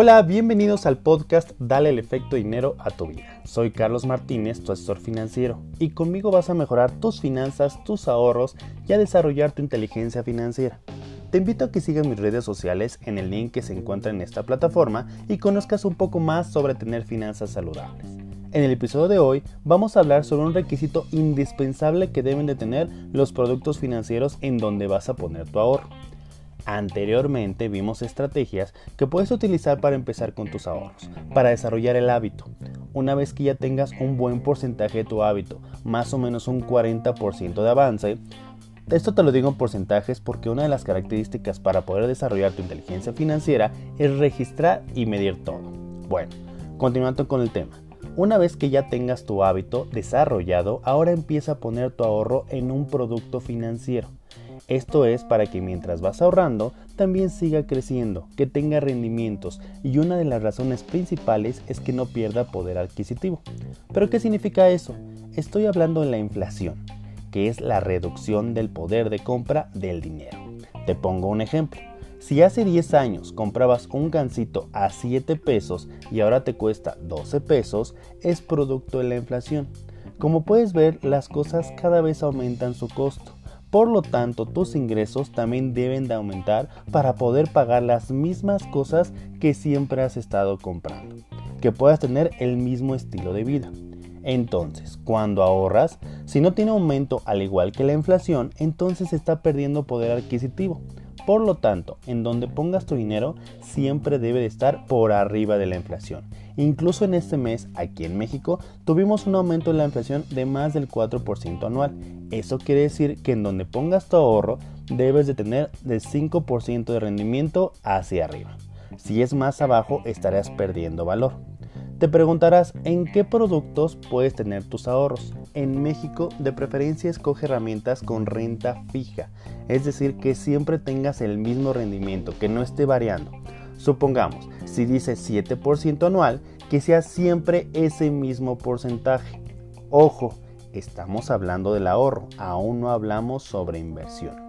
Hola, bienvenidos al podcast Dale el efecto dinero a tu vida. Soy Carlos Martínez, tu asesor financiero, y conmigo vas a mejorar tus finanzas, tus ahorros y a desarrollar tu inteligencia financiera. Te invito a que sigas mis redes sociales en el link que se encuentra en esta plataforma y conozcas un poco más sobre tener finanzas saludables. En el episodio de hoy vamos a hablar sobre un requisito indispensable que deben de tener los productos financieros en donde vas a poner tu ahorro. Anteriormente vimos estrategias que puedes utilizar para empezar con tus ahorros, para desarrollar el hábito. Una vez que ya tengas un buen porcentaje de tu hábito, más o menos un 40% de avance, esto te lo digo en porcentajes porque una de las características para poder desarrollar tu inteligencia financiera es registrar y medir todo. Bueno, continuando con el tema. Una vez que ya tengas tu hábito desarrollado, ahora empieza a poner tu ahorro en un producto financiero. Esto es para que mientras vas ahorrando también siga creciendo, que tenga rendimientos y una de las razones principales es que no pierda poder adquisitivo. ¿Pero qué significa eso? Estoy hablando de la inflación, que es la reducción del poder de compra del dinero. Te pongo un ejemplo. Si hace 10 años comprabas un gansito a 7 pesos y ahora te cuesta 12 pesos, es producto de la inflación. Como puedes ver, las cosas cada vez aumentan su costo. Por lo tanto, tus ingresos también deben de aumentar para poder pagar las mismas cosas que siempre has estado comprando, que puedas tener el mismo estilo de vida. Entonces, cuando ahorras, si no tiene aumento al igual que la inflación, entonces está perdiendo poder adquisitivo. Por lo tanto, en donde pongas tu dinero siempre debe de estar por arriba de la inflación. Incluso en este mes, aquí en México, tuvimos un aumento en la inflación de más del 4% anual. Eso quiere decir que en donde pongas tu ahorro debes de tener del 5% de rendimiento hacia arriba. Si es más abajo estarás perdiendo valor. Te preguntarás en qué productos puedes tener tus ahorros. En México de preferencia escoge herramientas con renta fija, es decir, que siempre tengas el mismo rendimiento, que no esté variando. Supongamos, si dice 7% anual, que sea siempre ese mismo porcentaje. Ojo, estamos hablando del ahorro, aún no hablamos sobre inversión.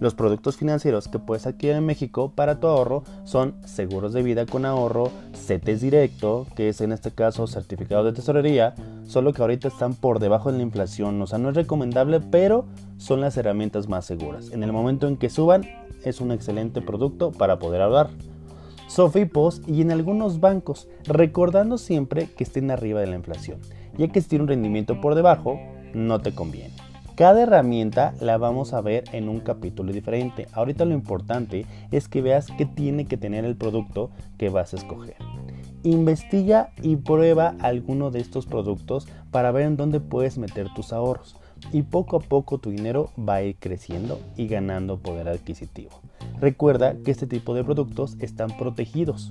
Los productos financieros que puedes adquirir en México para tu ahorro son seguros de vida con ahorro, CETES directo, que es en este caso certificado de tesorería, solo que ahorita están por debajo de la inflación, o sea, no es recomendable, pero son las herramientas más seguras. En el momento en que suban, es un excelente producto para poder ahorrar. Sofipos y en algunos bancos, recordando siempre que estén arriba de la inflación, ya que si tiene un rendimiento por debajo, no te conviene. Cada herramienta la vamos a ver en un capítulo diferente. Ahorita lo importante es que veas qué tiene que tener el producto que vas a escoger. Investiga y prueba alguno de estos productos para ver en dónde puedes meter tus ahorros. Y poco a poco tu dinero va a ir creciendo y ganando poder adquisitivo. Recuerda que este tipo de productos están protegidos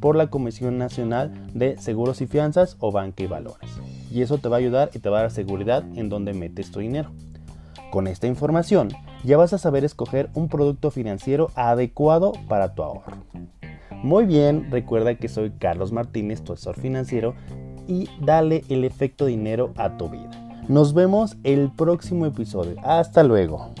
por la Comisión Nacional de Seguros y Fianzas o Banca y Valores y eso te va a ayudar y te va a dar seguridad en dónde metes tu dinero. Con esta información ya vas a saber escoger un producto financiero adecuado para tu ahorro. Muy bien, recuerda que soy Carlos Martínez, tu asesor financiero, y dale el efecto dinero a tu vida. Nos vemos el próximo episodio. Hasta luego.